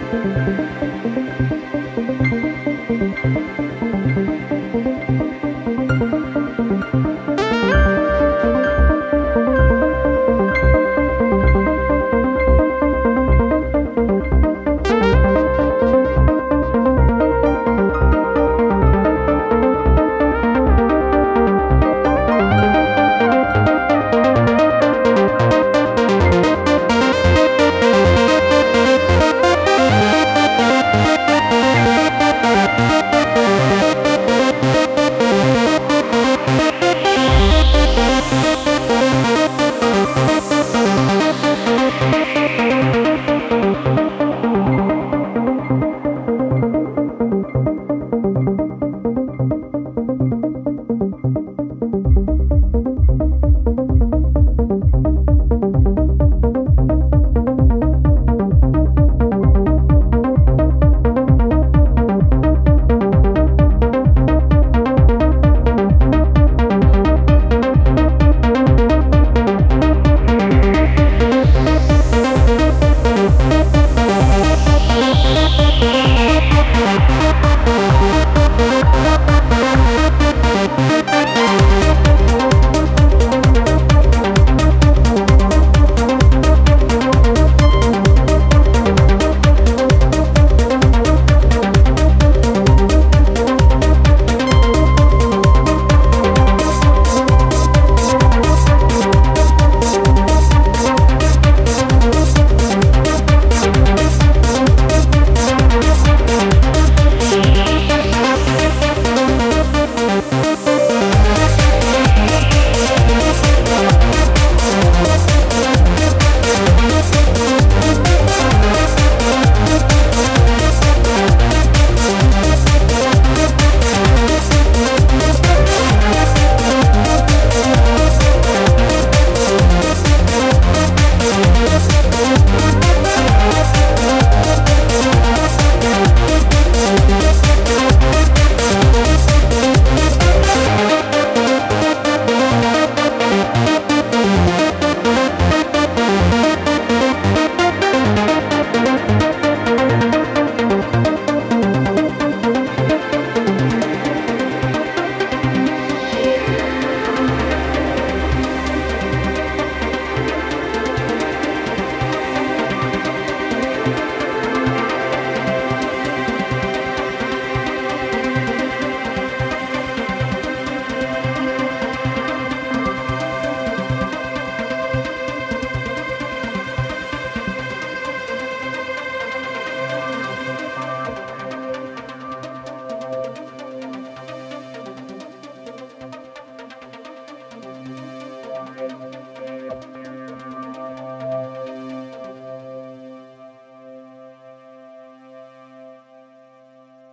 Música